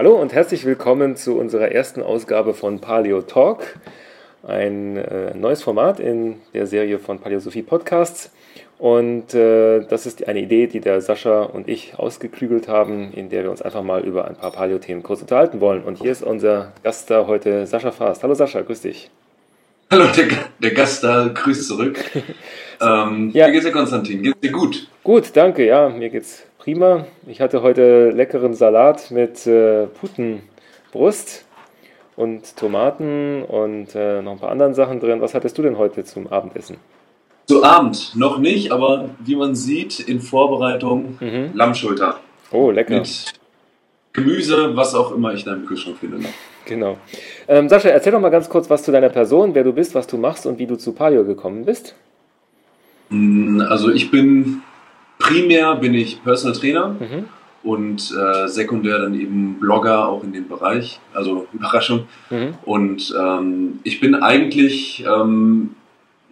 Hallo und herzlich willkommen zu unserer ersten Ausgabe von Paleo Talk, ein äh, neues Format in der Serie von Paleosophie Podcasts. Und äh, das ist eine Idee, die der Sascha und ich ausgeklügelt haben, in der wir uns einfach mal über ein paar Paleo-Themen kurz unterhalten wollen. Und hier ist unser Gast da heute, Sascha Faast. Hallo Sascha, grüß dich. Hallo, der, der Gast da, grüß zurück. ähm, ja. Wie geht's dir, Konstantin? Geht's dir gut? Gut, danke, ja, mir geht's prima. Ich hatte heute leckeren Salat mit äh, Putenbrust und Tomaten und äh, noch ein paar anderen Sachen drin. Was hattest du denn heute zum Abendessen? Zu Abend noch nicht, aber wie man sieht, in Vorbereitung mhm. Lammschulter. Oh, lecker. Mit Gemüse, was auch immer ich da im Kühlschrank finde. Genau. Ähm, Sascha, erzähl doch mal ganz kurz was zu deiner Person, wer du bist, was du machst und wie du zu Palio gekommen bist. Mm, also ich bin primär bin ich Personal Trainer mhm. und äh, sekundär dann eben Blogger auch in dem Bereich, also Überraschung. Mhm. Und ähm, ich bin eigentlich ähm,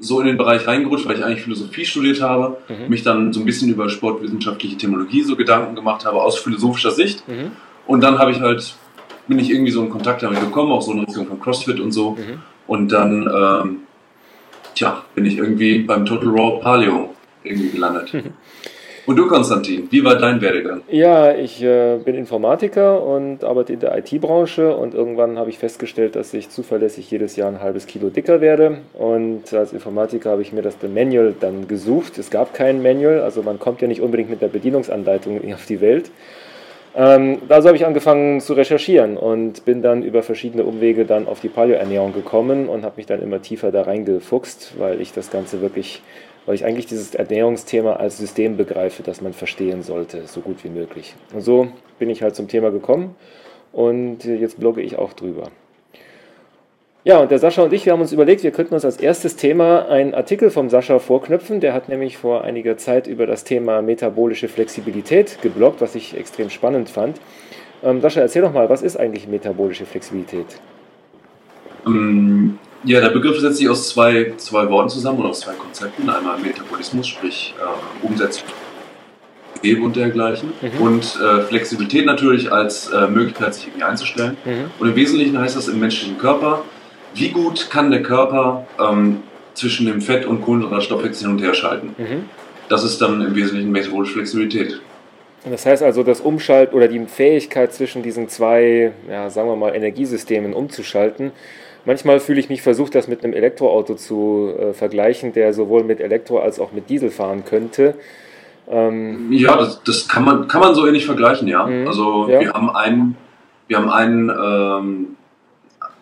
so in den Bereich reingerutscht, weil ich eigentlich Philosophie studiert habe, mhm. mich dann so ein bisschen über sportwissenschaftliche Theologie so Gedanken gemacht habe aus philosophischer Sicht. Mhm. Und dann habe ich halt, bin ich irgendwie so in Kontakt damit gekommen, auch so in Richtung von CrossFit und so. Mhm. Und dann, ähm, tja, bin ich irgendwie beim Total Raw Paleo irgendwie gelandet. Und du, Konstantin, wie war dein Werdegang? Ja, ich äh, bin Informatiker und arbeite in der IT-Branche und irgendwann habe ich festgestellt, dass ich zuverlässig jedes Jahr ein halbes Kilo dicker werde. Und als Informatiker habe ich mir das Manual dann gesucht. Es gab kein Manual, also man kommt ja nicht unbedingt mit der Bedienungsanleitung auf die Welt. Ähm, also habe ich angefangen zu recherchieren und bin dann über verschiedene Umwege dann auf die Paleoernährung gekommen und habe mich dann immer tiefer da reingefuchst, weil ich das Ganze wirklich weil ich eigentlich dieses Ernährungsthema als System begreife, das man verstehen sollte, so gut wie möglich. Und so bin ich halt zum Thema gekommen und jetzt blogge ich auch drüber. Ja, und der Sascha und ich, wir haben uns überlegt, wir könnten uns als erstes Thema einen Artikel vom Sascha vorknüpfen. Der hat nämlich vor einiger Zeit über das Thema metabolische Flexibilität gebloggt, was ich extrem spannend fand. Ähm, Sascha, erzähl doch mal, was ist eigentlich metabolische Flexibilität? Ähm, ja, der Begriff setzt sich aus zwei, zwei Worten zusammen oder aus zwei Konzepten. Einmal Metabolismus, sprich äh, Umsetzung und dergleichen. Mhm. Und äh, Flexibilität natürlich als äh, Möglichkeit, sich irgendwie einzustellen. Mhm. Und im Wesentlichen heißt das im menschlichen Körper, wie gut kann der Körper ähm, zwischen dem Fett- und Kohlenhydratstoffwechsel hin und her schalten. Mhm. Das ist dann im Wesentlichen metabolische Flexibilität. Das heißt also, das Umschalten oder die Fähigkeit zwischen diesen zwei, ja, sagen wir mal, Energiesystemen umzuschalten, Manchmal fühle ich mich versucht, das mit einem Elektroauto zu äh, vergleichen, der sowohl mit Elektro als auch mit Diesel fahren könnte. Ähm ja, das, das, kann, man, kann man so ähnlich vergleichen, ja. Mhm, also ja. wir haben einen, wir haben einen, ähm,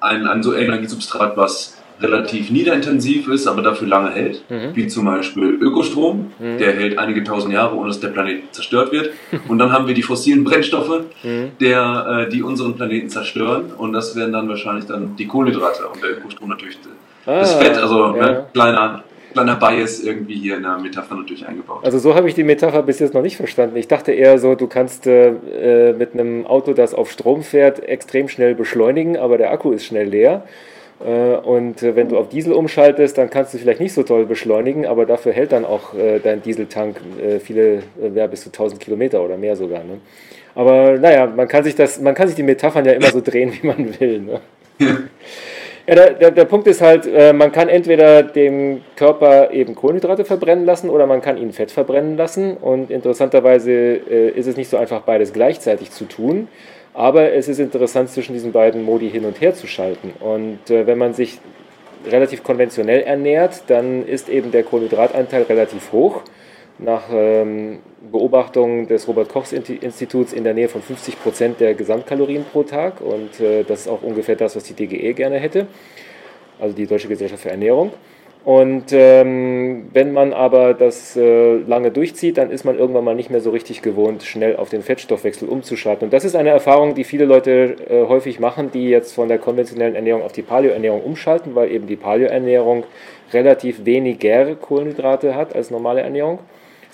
ein, ein so Energiesubstrat, was relativ niederintensiv ist, aber dafür lange hält, mhm. wie zum Beispiel Ökostrom, mhm. der hält einige tausend Jahre, ohne dass der Planet zerstört wird. Und dann haben wir die fossilen Brennstoffe, mhm. der, äh, die unseren Planeten zerstören. Und das wären dann wahrscheinlich dann die Kohlenhydrate und der Ökostrom natürlich ah, das Fett, also ja. ne, kleiner, kleiner Bias irgendwie hier in der Metapher natürlich eingebaut. Also so habe ich die Metapher bis jetzt noch nicht verstanden. Ich dachte eher so, du kannst äh, äh mit einem Auto, das auf Strom fährt, extrem schnell beschleunigen, aber der Akku ist schnell leer. Äh, und äh, wenn du auf Diesel umschaltest, dann kannst du vielleicht nicht so toll beschleunigen, aber dafür hält dann auch dein Dieseltank viele, ja, bis zu 1000 Kilometer oder mehr sogar. Ne? Aber naja, man kann sich das, man kann sich die Metaphern ja immer so drehen, wie man will. Ne? Ja, der, der, der, Punkt ist halt, man kann entweder dem Körper eben Kohlenhydrate verbrennen lassen oder man kann ihn Fett verbrennen lassen. Und interessanterweise ist es nicht so einfach, beides gleichzeitig zu tun. Aber es ist interessant, zwischen diesen beiden Modi hin und her zu schalten. Und äh, wenn man sich relativ konventionell ernährt, dann ist eben der Kohlenhydratanteil relativ hoch. Nach ähm, Beobachtungen des Robert-Koch-Instituts in der Nähe von 50 Prozent der Gesamtkalorien pro Tag. Und äh, das ist auch ungefähr das, was die DGE gerne hätte, also die Deutsche Gesellschaft für Ernährung. Und ähm, wenn man aber das äh, lange durchzieht, dann ist man irgendwann mal nicht mehr so richtig gewohnt, schnell auf den Fettstoffwechsel umzuschalten. Und das ist eine Erfahrung, die viele Leute äh, häufig machen, die jetzt von der konventionellen Ernährung auf die Paleo-Ernährung umschalten, weil eben die Paleo-Ernährung relativ weniger Kohlenhydrate hat als normale Ernährung.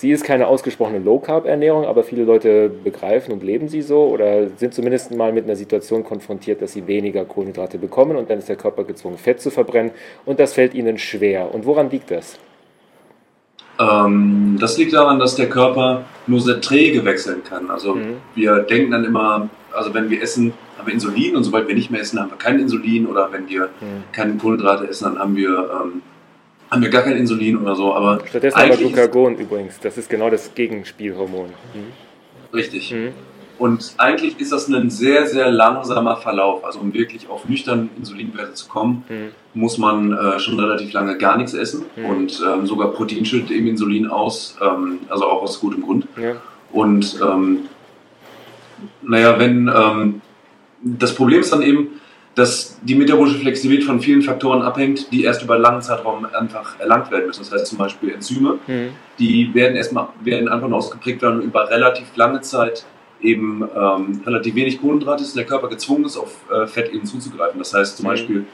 Sie ist keine ausgesprochene Low-Carb-Ernährung, aber viele Leute begreifen und leben sie so oder sind zumindest mal mit einer Situation konfrontiert, dass sie weniger Kohlenhydrate bekommen und dann ist der Körper gezwungen, Fett zu verbrennen und das fällt ihnen schwer. Und woran liegt das? Ähm, das liegt daran, dass der Körper nur sehr träge wechseln kann. Also mhm. wir denken dann immer, also wenn wir essen, haben wir Insulin und sobald wir nicht mehr essen, haben wir kein Insulin oder wenn wir mhm. keine Kohlenhydrate essen, dann haben wir, ähm, haben wir gar kein Insulin oder so. Aber Stattdessen aber Glucagon übrigens, das ist genau das Gegenspielhormon. Mhm. Richtig. Mhm. Und eigentlich ist das ein sehr, sehr langsamer Verlauf. Also um wirklich auf nüchterne Insulinwerte zu kommen, mhm. muss man äh, schon relativ lange gar nichts essen. Mhm. Und ähm, sogar Protein schüttet eben Insulin aus, ähm, also auch aus gutem Grund. Ja. Und ähm, naja, wenn ähm, das Problem ist dann eben, dass die metabolische Flexibilität von vielen Faktoren abhängt, die erst über einen langen Zeitraum einfach erlangt werden müssen. Das heißt zum Beispiel Enzyme, mhm. die werden erstmal werden einfach nur ausgeprägt werden über relativ lange Zeit eben ähm, relativ wenig Kohlenhydrate ist und der Körper gezwungen ist, auf äh, Fett eben zuzugreifen. Das heißt zum mhm. Beispiel,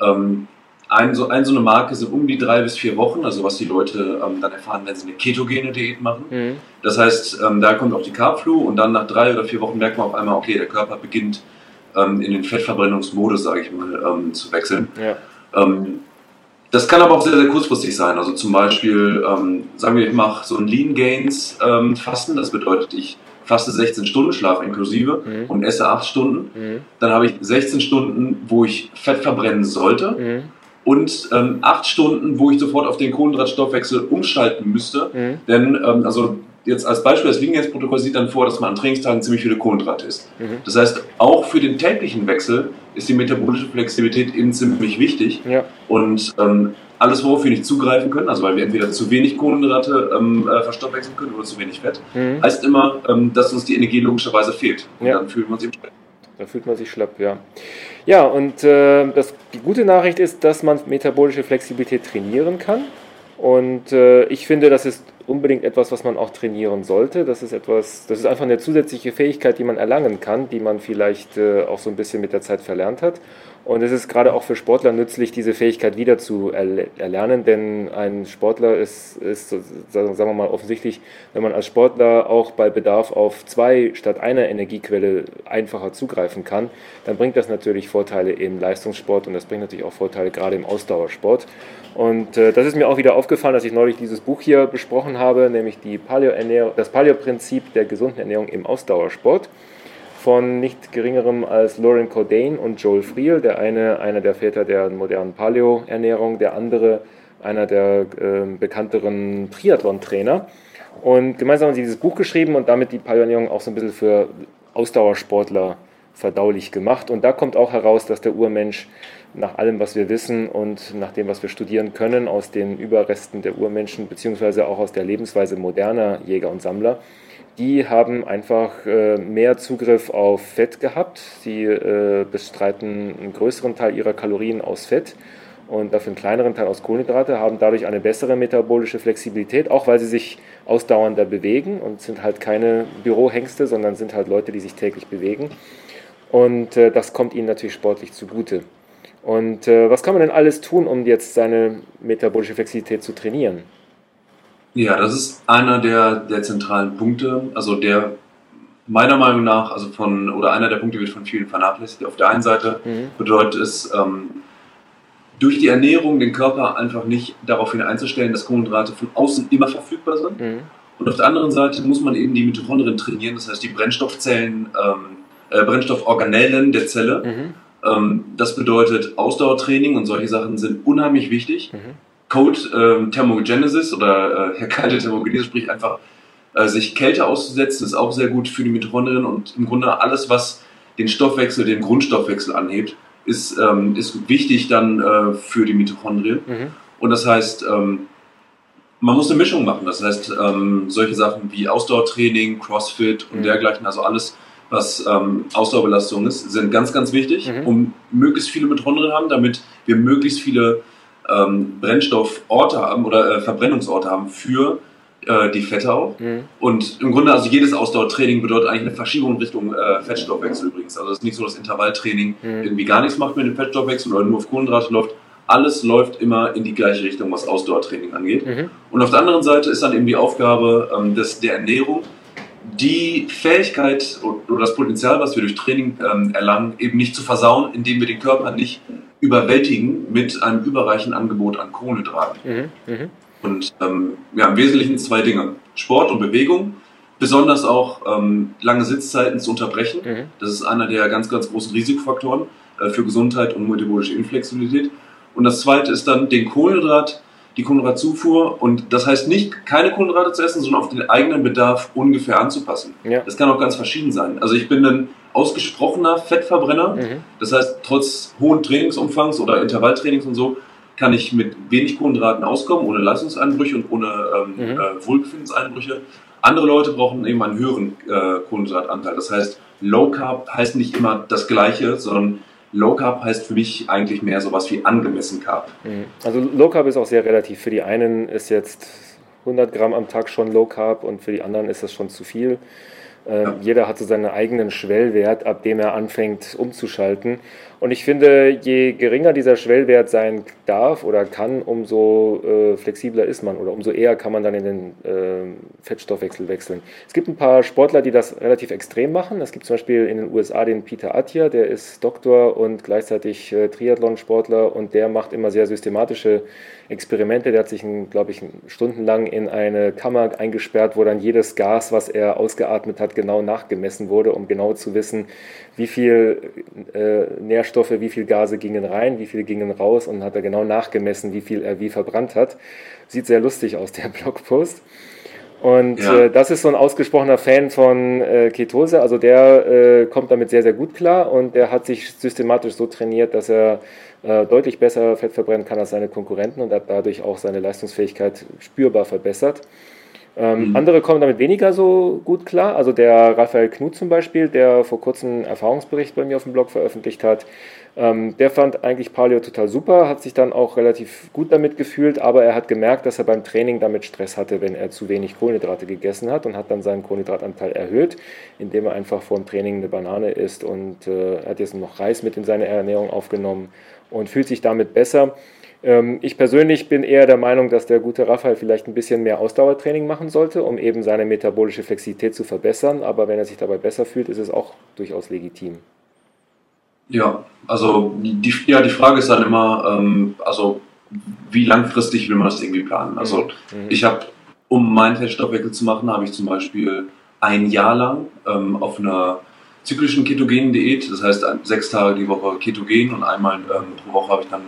ähm, ein, so, ein, so eine Marke sind um die drei bis vier Wochen, also was die Leute ähm, dann erfahren, wenn sie eine ketogene Diät machen. Mhm. Das heißt, ähm, da kommt auch die Carbflu und dann nach drei oder vier Wochen merkt man auf einmal, okay, der Körper beginnt ähm, in den Fettverbrennungsmodus, sage ich mal, ähm, zu wechseln. Ja. Ähm, das kann aber auch sehr, sehr kurzfristig sein. Also zum Beispiel, ähm, sagen wir, ich mache so ein Lean Gains Fasten, das bedeutet, ich faste 16 Stunden Schlaf inklusive mhm. und esse 8 Stunden. Mhm. Dann habe ich 16 Stunden, wo ich Fett verbrennen sollte. Mhm. Und ähm, 8 Stunden, wo ich sofort auf den Kohlenhydratstoffwechsel umschalten müsste. Mhm. Denn, ähm, also jetzt als Beispiel, das Liegensprotokoll sieht dann vor, dass man an Trainingstagen ziemlich viele Kohlenhydrate isst. Mhm. Das heißt, auch für den täglichen Wechsel ist die metabolische Flexibilität eben ziemlich wichtig. Ja. Und ähm, alles, worauf wir nicht zugreifen können, also weil wir entweder zu wenig Kohlenhydrate ähm, äh, verstoffwechseln können oder zu wenig Fett, mhm. heißt immer, ähm, dass uns die Energie logischerweise fehlt. Und ja. dann wir uns eben schlapp. Da fühlt man sich schlapp, ja. Ja, und äh, das, die gute Nachricht ist, dass man metabolische Flexibilität trainieren kann. Und äh, ich finde, das ist unbedingt etwas, was man auch trainieren sollte. Das ist etwas, das ist einfach eine zusätzliche Fähigkeit, die man erlangen kann, die man vielleicht äh, auch so ein bisschen mit der Zeit verlernt hat. Und es ist gerade auch für Sportler nützlich, diese Fähigkeit wieder zu erlernen, denn ein Sportler ist, ist, sagen wir mal, offensichtlich, wenn man als Sportler auch bei Bedarf auf zwei statt einer Energiequelle einfacher zugreifen kann, dann bringt das natürlich Vorteile im Leistungssport und das bringt natürlich auch Vorteile gerade im Ausdauersport. Und äh, das ist mir auch wieder aufgefallen, dass ich neulich dieses Buch hier besprochen habe, nämlich die Paleo das Paleo-Prinzip der gesunden Ernährung im Ausdauersport von nicht geringerem als Lauren Cordain und Joel Friel, der eine einer der Väter der modernen Paleo-Ernährung, der andere einer der äh, bekannteren Triathlon-Trainer. Und gemeinsam haben sie dieses Buch geschrieben und damit die Paleo-Ernährung auch so ein bisschen für Ausdauersportler verdaulich gemacht. Und da kommt auch heraus, dass der Urmensch nach allem, was wir wissen und nach dem, was wir studieren können, aus den Überresten der Urmenschen, beziehungsweise auch aus der Lebensweise moderner Jäger und Sammler, die haben einfach äh, mehr Zugriff auf Fett gehabt. Sie äh, bestreiten einen größeren Teil ihrer Kalorien aus Fett und dafür einen kleineren Teil aus Kohlenhydrate, haben dadurch eine bessere metabolische Flexibilität, auch weil sie sich ausdauernder bewegen und sind halt keine Bürohengste, sondern sind halt Leute, die sich täglich bewegen. Und äh, das kommt ihnen natürlich sportlich zugute. Und äh, was kann man denn alles tun, um jetzt seine metabolische Flexibilität zu trainieren? Ja, das ist einer der, der zentralen Punkte, also der meiner Meinung nach, also von, oder einer der Punkte wird von vielen vernachlässigt. Auf der einen Seite mhm. bedeutet es, ähm, durch die Ernährung den Körper einfach nicht darauf hin einzustellen, dass Kohlenhydrate von außen immer verfügbar sind. Mhm. Und auf der anderen Seite muss man eben die Mitochondrien trainieren, das heißt die Brennstoffzellen, ähm, äh, Brennstofforganellen der Zelle. Mhm. Ähm, das bedeutet Ausdauertraining und solche Sachen sind unheimlich wichtig. Code ähm, Thermogenesis oder äh, kalte Thermogenesis, sprich einfach äh, sich Kälte auszusetzen, ist auch sehr gut für die Mitochondrien und im Grunde alles, was den Stoffwechsel, den Grundstoffwechsel anhebt, ist, ähm, ist wichtig dann äh, für die Mitochondrien. Mhm. Und das heißt, ähm, man muss eine Mischung machen. Das heißt, ähm, solche Sachen wie Ausdauertraining, Crossfit und mhm. dergleichen, also alles, was ähm, Ausdauerbelastung ist, sind ganz, ganz wichtig, mhm. um möglichst viele Mitochondrien haben, damit wir möglichst viele ähm, Brennstofforte haben oder äh, Verbrennungsorte haben für äh, die Fette auch. Mhm. Und im Grunde, also jedes Ausdauertraining bedeutet eigentlich eine Verschiebung in Richtung äh, Fettstoffwechsel übrigens. Also es ist nicht so, dass Intervalltraining mhm. irgendwie gar nichts macht mit dem Fettstoffwechsel oder nur auf Kohlenhydrate läuft. Alles läuft immer in die gleiche Richtung, was Ausdauertraining angeht. Mhm. Und auf der anderen Seite ist dann eben die Aufgabe ähm, des, der Ernährung, die Fähigkeit oder das Potenzial, was wir durch Training ähm, erlangen, eben nicht zu versauen, indem wir den Körper nicht überwältigen mit einem überreichen Angebot an Kohlenhydraten. Mhm, mh. Und ähm, ja, im Wesentlichen zwei Dinge. Sport und Bewegung besonders auch ähm, lange Sitzzeiten zu unterbrechen. Mhm. Das ist einer der ganz, ganz großen Risikofaktoren äh, für Gesundheit und metabolische Inflexibilität. Und das zweite ist dann den Kohlenhydrat, die Kohlenhydratzufuhr. Und das heißt nicht, keine Kohlenhydrate zu essen, sondern auf den eigenen Bedarf ungefähr anzupassen. Ja. Das kann auch ganz verschieden sein. Also ich bin ein ausgesprochener Fettverbrenner. Mhm. Das heißt, trotz hohen Trainingsumfangs oder Intervalltrainings und so, kann ich mit wenig Kohlenhydraten auskommen, ohne Leistungseinbrüche und ohne ähm, mhm. äh, Wohlbefindenseinbrüche. Andere Leute brauchen eben einen höheren äh, Kohlenhydratanteil. Das heißt, Low Carb heißt nicht immer das Gleiche, sondern Low Carb heißt für mich eigentlich mehr sowas wie angemessen Carb. Mhm. Also Low Carb ist auch sehr relativ. Für die einen ist jetzt 100 Gramm am Tag schon Low Carb und für die anderen ist das schon zu viel. Äh, ja. Jeder hat so seinen eigenen Schwellwert, ab dem er anfängt umzuschalten. Und ich finde, je geringer dieser Schwellwert sein darf oder kann, umso äh, flexibler ist man oder umso eher kann man dann in den äh, Fettstoffwechsel wechseln. Es gibt ein paar Sportler, die das relativ extrem machen. Es gibt zum Beispiel in den USA den Peter Attia, der ist Doktor und gleichzeitig äh, Triathlon-Sportler und der macht immer sehr systematische Experimente. Der hat sich, glaube ich, stundenlang in eine Kammer eingesperrt, wo dann jedes Gas, was er ausgeatmet hat, genau nachgemessen wurde, um genau zu wissen, wie viel äh, Nährstoffe, wie viel Gase gingen rein, wie viel gingen raus und hat er genau nachgemessen, wie viel er wie verbrannt hat. Sieht sehr lustig aus, der Blogpost. Und ja. äh, das ist so ein ausgesprochener Fan von äh, Ketose. Also der äh, kommt damit sehr, sehr gut klar und der hat sich systematisch so trainiert, dass er äh, deutlich besser Fett verbrennen kann als seine Konkurrenten und hat dadurch auch seine Leistungsfähigkeit spürbar verbessert. Ähm, mhm. Andere kommen damit weniger so gut klar. Also der Raphael Knut zum Beispiel, der vor kurzem einen Erfahrungsbericht bei mir auf dem Blog veröffentlicht hat, ähm, der fand eigentlich Paleo total super, hat sich dann auch relativ gut damit gefühlt, aber er hat gemerkt, dass er beim Training damit Stress hatte, wenn er zu wenig Kohlenhydrate gegessen hat und hat dann seinen Kohlenhydratanteil erhöht, indem er einfach vor dem Training eine Banane isst und äh, hat jetzt noch Reis mit in seine Ernährung aufgenommen und fühlt sich damit besser. Ähm, ich persönlich bin eher der Meinung, dass der gute Raphael vielleicht ein bisschen mehr Ausdauertraining machen sollte, um eben seine metabolische Flexibilität zu verbessern. Aber wenn er sich dabei besser fühlt, ist es auch durchaus legitim. Ja, also die, ja, die Frage ist dann immer, ähm, also wie langfristig will man das irgendwie planen? Also mhm. ich habe, um meinen Fettstoffwechsel zu machen, habe ich zum Beispiel ein Jahr lang ähm, auf einer zyklischen ketogenen Diät, das heißt sechs Tage die Woche ketogen und einmal ähm, pro Woche habe ich dann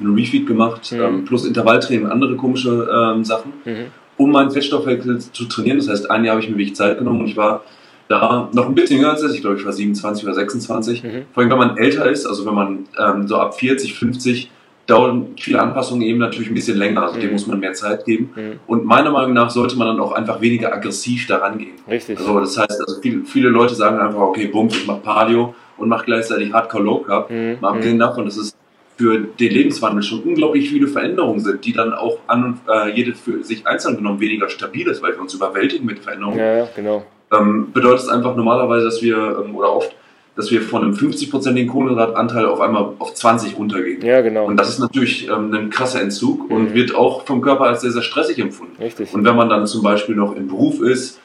einen Refeed gemacht, mhm. ähm, plus Intervalltraining und andere komische ähm, Sachen, mhm. um meinen Fettstoffwechsel zu trainieren. Das heißt, ein Jahr habe ich mir wirklich Zeit genommen und ich war da noch ein bisschen jünger als ich, ich glaube, ich war 27 oder 26. Mhm. Vor allem, wenn man älter ist, also wenn man ähm, so ab 40, 50, dauern viele Anpassungen eben natürlich ein bisschen länger, also mhm. dem muss man mehr Zeit geben. Mhm. Und meiner Meinung nach sollte man dann auch einfach weniger aggressiv daran gehen. Richtig. Also das heißt, also viele, viele Leute sagen einfach, okay, bumm, ich mache Paleo und mache gleichzeitig Hardcore Low Carb. Mhm. Mal abgesehen mhm. davon, das ist für den Lebenswandel schon unglaublich viele Veränderungen sind, die dann auch an äh, jede für sich einzeln genommen weniger stabil ist, weil wir uns überwältigen mit Veränderungen. Ja, genau. Ähm, bedeutet es einfach normalerweise, dass wir, ähm, oder oft, dass wir von einem 50-prozentigen Kohlenhydratanteil auf einmal auf 20 runtergehen. Ja, genau. Und das ist natürlich ähm, ein krasser Entzug mhm. und wird auch vom Körper als sehr, sehr stressig empfunden. Richtig. Und wenn man dann zum Beispiel noch im Beruf ist,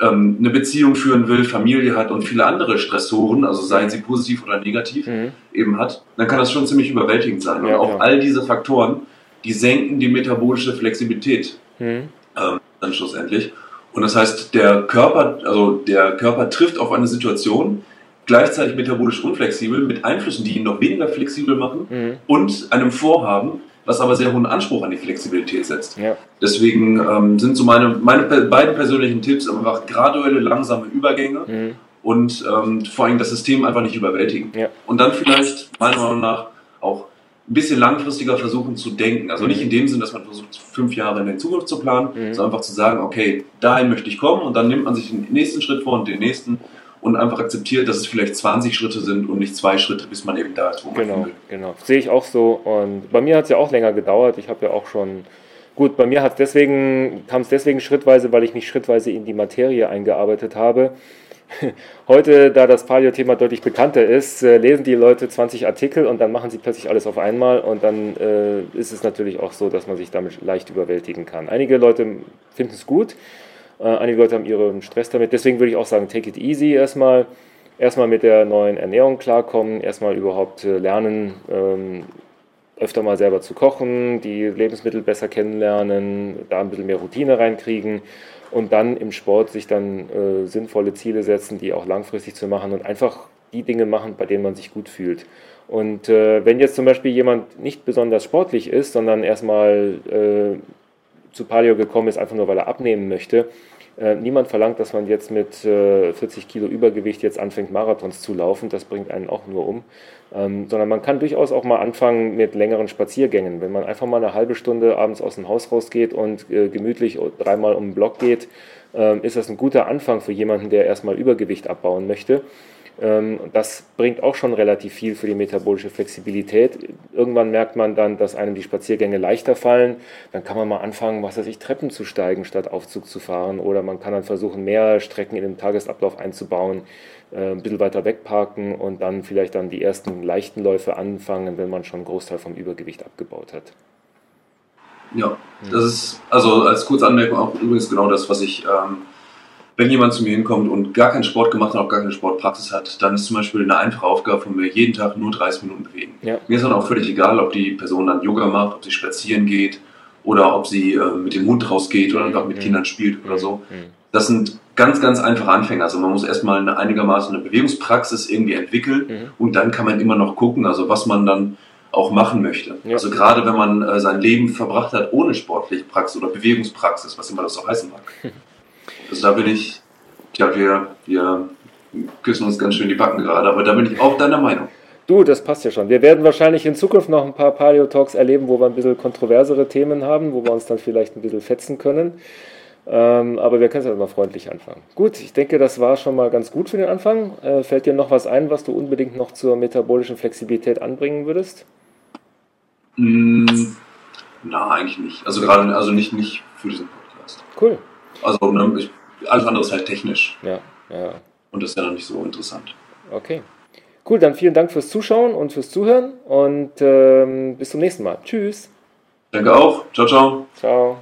ähm, eine Beziehung führen will, Familie hat und viele andere Stressoren, also seien sie positiv oder negativ, mhm. eben hat, dann kann das schon ziemlich überwältigend sein. Ja, und auch ja. all diese Faktoren, die senken die metabolische Flexibilität mhm. ähm, dann schlussendlich. Und das heißt, der Körper, also der Körper trifft auf eine Situation, gleichzeitig metabolisch unflexibel, mit Einflüssen, die ihn noch weniger flexibel machen mhm. und einem Vorhaben, was aber sehr hohen Anspruch an die Flexibilität setzt. Ja. Deswegen ähm, sind so meine, meine beiden persönlichen Tipps einfach graduelle, langsame Übergänge mhm. und ähm, vor allem das System einfach nicht überwältigen. Ja. Und dann vielleicht, meiner Meinung nach, auch ein bisschen langfristiger versuchen zu denken. Also nicht in dem Sinn, dass man versucht, fünf Jahre in der Zukunft zu planen, mhm. sondern einfach zu sagen, okay, dahin möchte ich kommen und dann nimmt man sich den nächsten Schritt vor und den nächsten und einfach akzeptiert, dass es vielleicht 20 Schritte sind und nicht zwei Schritte, bis man eben da ist, wo man genau, will. Genau, sehe ich auch so. Und bei mir hat es ja auch länger gedauert. Ich habe ja auch schon, gut, bei mir hat deswegen, kam es deswegen schrittweise, weil ich mich schrittweise in die Materie eingearbeitet habe. Heute, da das Paleo-Thema deutlich bekannter ist, äh, lesen die Leute 20 Artikel und dann machen sie plötzlich alles auf einmal und dann äh, ist es natürlich auch so, dass man sich damit leicht überwältigen kann. Einige Leute finden es gut, äh, einige Leute haben ihren Stress damit. Deswegen würde ich auch sagen, take it easy erstmal. Erstmal mit der neuen Ernährung klarkommen, erstmal überhaupt äh, lernen, ähm, öfter mal selber zu kochen, die Lebensmittel besser kennenlernen, da ein bisschen mehr Routine reinkriegen und dann im Sport sich dann äh, sinnvolle Ziele setzen, die auch langfristig zu machen und einfach die Dinge machen, bei denen man sich gut fühlt. Und äh, wenn jetzt zum Beispiel jemand nicht besonders sportlich ist, sondern erstmal äh, zu Paleo gekommen ist, einfach nur weil er abnehmen möchte, äh, niemand verlangt, dass man jetzt mit 40 äh, Kilo Übergewicht jetzt anfängt, Marathons zu laufen. Das bringt einen auch nur um. Ähm, sondern man kann durchaus auch mal anfangen mit längeren Spaziergängen. Wenn man einfach mal eine halbe Stunde abends aus dem Haus rausgeht und äh, gemütlich dreimal um den Block geht, äh, ist das ein guter Anfang für jemanden, der erstmal Übergewicht abbauen möchte. Ähm, das bringt auch schon relativ viel für die metabolische Flexibilität. Irgendwann merkt man dann, dass einem die Spaziergänge leichter fallen. Dann kann man mal anfangen, was weiß ich, Treppen zu steigen, statt Aufzug zu fahren. Oder man kann dann versuchen, mehr Strecken in den Tagesablauf einzubauen, äh, ein bisschen weiter wegparken und dann vielleicht dann die ersten leichten Läufe anfangen, wenn man schon einen Großteil vom Übergewicht abgebaut hat. Ja, das ist also als kurze Anmerkung auch übrigens genau das, was ich ähm, wenn jemand zu mir hinkommt und gar keinen Sport gemacht hat, auch gar keine Sportpraxis hat, dann ist zum Beispiel eine einfache Aufgabe von mir, jeden Tag nur 30 Minuten bewegen. Ja. Mir ist dann auch völlig egal, ob die Person dann Yoga macht, ob sie spazieren geht oder ob sie äh, mit dem Hund rausgeht oder einfach mit mhm. Kindern spielt oder so. Mhm. Das sind ganz, ganz einfache Anfänger. Also man muss erstmal eine, einigermaßen eine Bewegungspraxis irgendwie entwickeln mhm. und dann kann man immer noch gucken, also was man dann auch machen möchte. Ja. Also gerade wenn man äh, sein Leben verbracht hat ohne sportliche Praxis oder Bewegungspraxis, was immer das auch heißen mag. Also da bin ich, ja, wir, wir küssen uns ganz schön die Backen gerade, aber da bin ich auch deiner Meinung. Du, das passt ja schon. Wir werden wahrscheinlich in Zukunft noch ein paar Paleo-Talks erleben, wo wir ein bisschen kontroversere Themen haben, wo wir uns dann vielleicht ein bisschen fetzen können. Ähm, aber wir können es ja mal freundlich anfangen. Gut, ich denke, das war schon mal ganz gut für den Anfang. Äh, fällt dir noch was ein, was du unbedingt noch zur metabolischen Flexibilität anbringen würdest? Mm, na, eigentlich nicht. Also gerade, also nicht, nicht für diesen Podcast. Cool. Also ne, ich, alles andere ist halt technisch. Ja, ja. Und das ist ja noch nicht so interessant. Okay. Cool, dann vielen Dank fürs Zuschauen und fürs Zuhören und ähm, bis zum nächsten Mal. Tschüss. Danke auch. Ciao, ciao. Ciao.